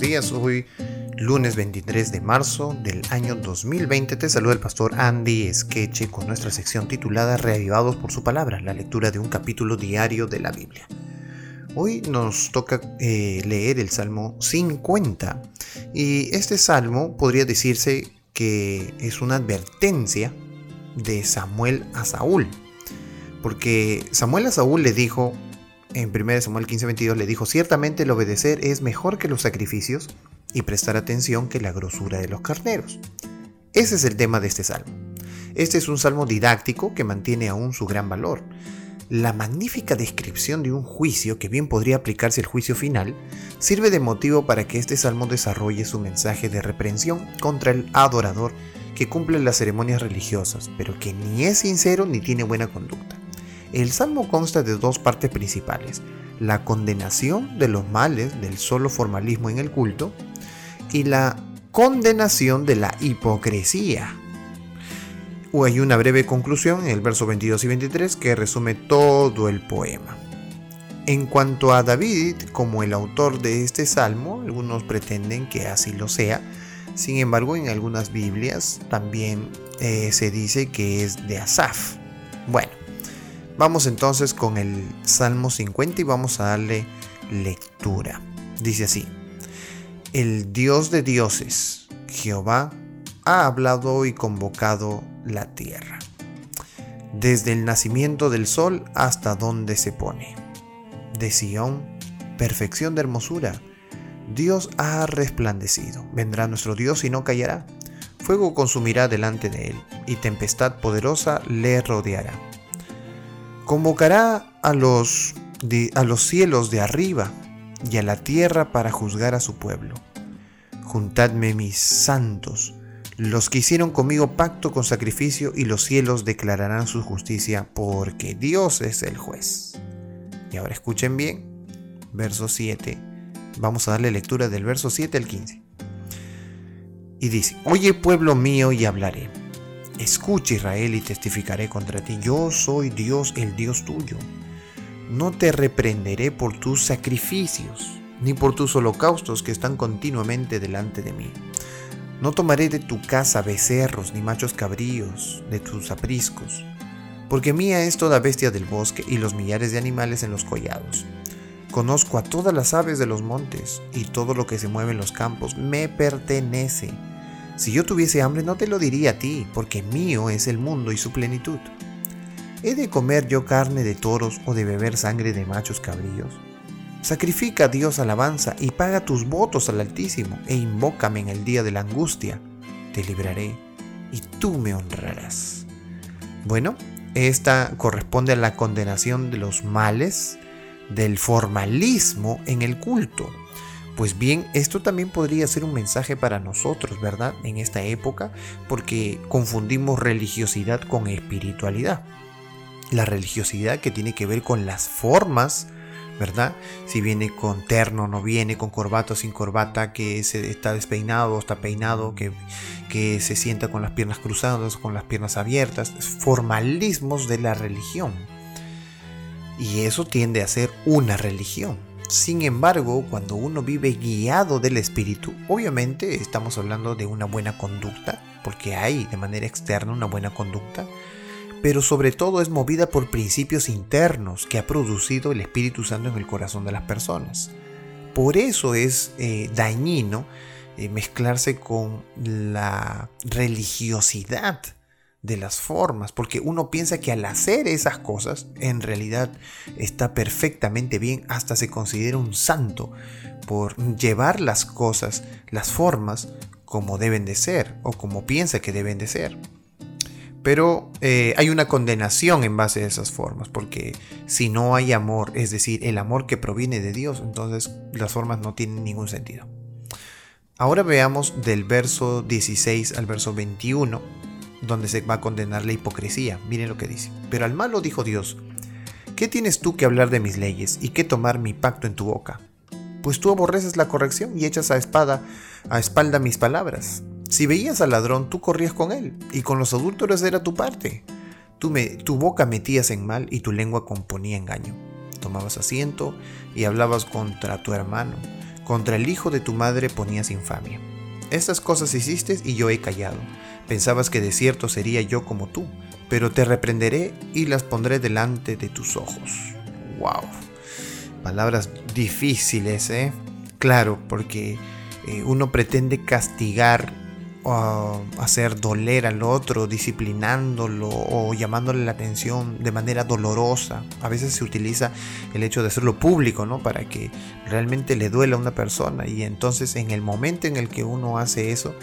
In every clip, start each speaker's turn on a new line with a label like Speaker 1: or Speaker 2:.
Speaker 1: días. Hoy, lunes 23 de marzo del año 2020, te saluda el pastor Andy Esqueche con nuestra sección titulada Reavivados por su palabra, la lectura de un capítulo diario de la Biblia. Hoy nos toca eh, leer el Salmo 50 y este salmo podría decirse que es una advertencia de Samuel a Saúl, porque Samuel a Saúl le dijo, en 1 Samuel 15:22 le dijo, ciertamente el obedecer es mejor que los sacrificios y prestar atención que la grosura de los carneros. Ese es el tema de este salmo. Este es un salmo didáctico que mantiene aún su gran valor. La magnífica descripción de un juicio, que bien podría aplicarse el juicio final, sirve de motivo para que este salmo desarrolle su mensaje de reprensión contra el adorador que cumple las ceremonias religiosas, pero que ni es sincero ni tiene buena conducta. El salmo consta de dos partes principales, la condenación de los males del solo formalismo en el culto y la condenación de la hipocresía. Hay una breve conclusión en el verso 22 y 23 que resume todo el poema. En cuanto a David, como el autor de este salmo, algunos pretenden que así lo sea, sin embargo en algunas Biblias también eh, se dice que es de Asaf. Bueno, Vamos entonces con el Salmo 50 y vamos a darle lectura. Dice así, el Dios de dioses, Jehová, ha hablado y convocado la tierra, desde el nacimiento del sol hasta donde se pone. De Sión, perfección de hermosura, Dios ha resplandecido. Vendrá nuestro Dios y no callará. Fuego consumirá delante de él, y tempestad poderosa le rodeará Convocará a los, a los cielos de arriba y a la tierra para juzgar a su pueblo. Juntadme mis santos, los que hicieron conmigo pacto con sacrificio, y los cielos declararán su justicia, porque Dios es el juez. Y ahora escuchen bien, verso 7. Vamos a darle lectura del verso 7 al 15. Y dice, Oye pueblo mío y hablaré Escucha Israel y testificaré contra ti. Yo soy Dios, el Dios tuyo. No te reprenderé por tus sacrificios, ni por tus holocaustos que están continuamente delante de mí. No tomaré de tu casa becerros ni machos cabríos de tus apriscos, porque mía es toda bestia del bosque y los millares de animales en los collados. Conozco a todas las aves de los montes y todo lo que se mueve en los campos me pertenece. Si yo tuviese hambre no te lo diría a ti, porque mío es el mundo y su plenitud. ¿He de comer yo carne de toros o de beber sangre de machos cabríos? Sacrifica a Dios alabanza y paga tus votos al Altísimo e invócame en el día de la angustia. Te libraré y tú me honrarás. Bueno, esta corresponde a la condenación de los males del formalismo en el culto. Pues bien, esto también podría ser un mensaje para nosotros, ¿verdad? En esta época, porque confundimos religiosidad con espiritualidad. La religiosidad que tiene que ver con las formas, ¿verdad? Si viene con terno, no viene, con corbata o sin corbata, que se está despeinado o está peinado, que, que se sienta con las piernas cruzadas con las piernas abiertas, formalismos de la religión. Y eso tiende a ser una religión. Sin embargo, cuando uno vive guiado del espíritu, obviamente estamos hablando de una buena conducta, porque hay de manera externa una buena conducta, pero sobre todo es movida por principios internos que ha producido el Espíritu Santo en el corazón de las personas. Por eso es eh, dañino eh, mezclarse con la religiosidad de las formas, porque uno piensa que al hacer esas cosas, en realidad está perfectamente bien, hasta se considera un santo por llevar las cosas, las formas, como deben de ser o como piensa que deben de ser. Pero eh, hay una condenación en base a esas formas, porque si no hay amor, es decir, el amor que proviene de Dios, entonces las formas no tienen ningún sentido. Ahora veamos del verso 16 al verso 21 donde se va a condenar la hipocresía. Miren lo que dice. Pero al malo dijo Dios, ¿qué tienes tú que hablar de mis leyes y qué tomar mi pacto en tu boca? Pues tú aborreces la corrección y echas a espada a espalda mis palabras. Si veías al ladrón, tú corrías con él, y con los adúlteros era tu parte. Tú me, tu boca metías en mal y tu lengua componía engaño. Tomabas asiento y hablabas contra tu hermano Contra el hijo de tu madre ponías infamia. Estas cosas hiciste y yo he callado. Pensabas que de cierto sería yo como tú, pero te reprenderé y las pondré delante de tus ojos. ¡Wow! Palabras difíciles, ¿eh? Claro, porque eh, uno pretende castigar hacer doler al otro, disciplinándolo o llamándole la atención de manera dolorosa. A veces se utiliza el hecho de hacerlo público, ¿no? Para que realmente le duela a una persona. Y entonces en el momento en el que uno hace eso,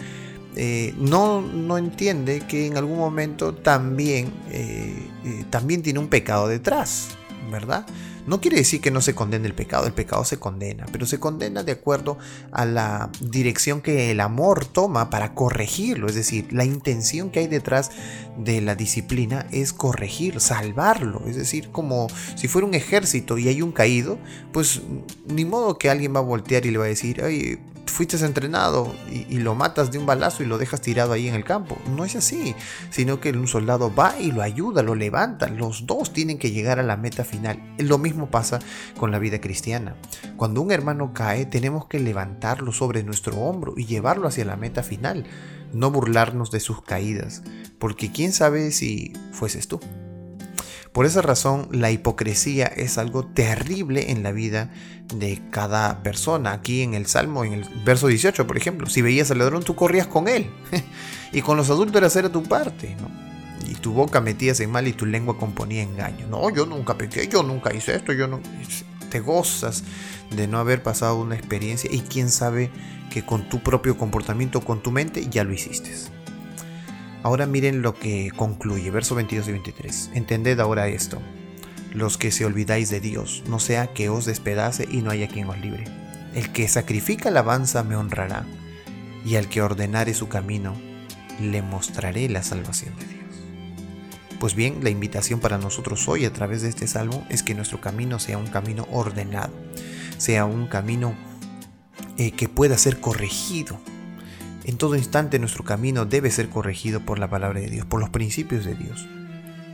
Speaker 1: eh, no, no entiende que en algún momento también, eh, eh, también tiene un pecado detrás, ¿verdad? No quiere decir que no se condene el pecado, el pecado se condena, pero se condena de acuerdo a la dirección que el amor toma para corregirlo, es decir, la intención que hay detrás de la disciplina es corregir, salvarlo, es decir, como si fuera un ejército y hay un caído, pues ni modo que alguien va a voltear y le va a decir, ay, fuiste entrenado y, lo matas de un balazo y lo dejas tirado ahí en el campo. No es así, sino que un soldado va y lo ayuda, lo levanta. Los dos tienen que llegar a la meta final. Lo mismo pasa con la vida cristiana. Cuando un hermano cae, tenemos que levantarlo sobre nuestro hombro y llevarlo hacia la meta final. No burlarnos de sus caídas, porque quién sabe si fueses tú. Por esa razón, la hipocresía es algo terrible en la vida de cada persona. Aquí en el Salmo, en el verso 18, por ejemplo, si veías al ladrón, tú corrías con él. y con los adúlteros era tu parte, Y tu boca metías en mal y tu lengua componía engaño. No, yo nunca pequé, yo nunca hice esto, yo no. Te gozas de no haber pasado una experiencia y quién sabe que con tu propio comportamiento, con tu mente, ya lo hiciste. Ahora miren lo que concluye, verso 22 y 23. Entended ahora esto, los que se olvidáis de Dios, no sea que os despedace y no haya quien os libre. El que sacrifica alabanza me honrará, y al que ordenare su camino, le mostraré la salvación de Dios. Pues bien, la invitación para nosotros hoy a través de este salmo es que nuestro camino sea un camino ordenado, sea un camino eh, que pueda ser corregido, en todo instante nuestro camino debe ser corregido por la palabra de Dios, por los principios de Dios.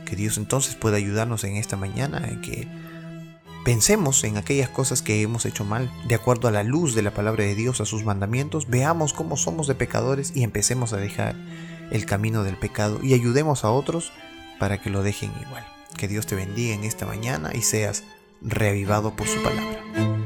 Speaker 1: Que Dios entonces pueda ayudarnos en esta mañana, en que pensemos en aquellas cosas que hemos hecho mal, de acuerdo a la luz de la palabra de Dios, a sus mandamientos, veamos cómo somos de pecadores y empecemos a dejar el camino del pecado y ayudemos a otros para que lo dejen igual. Que Dios te bendiga en esta mañana y seas reavivado por su palabra.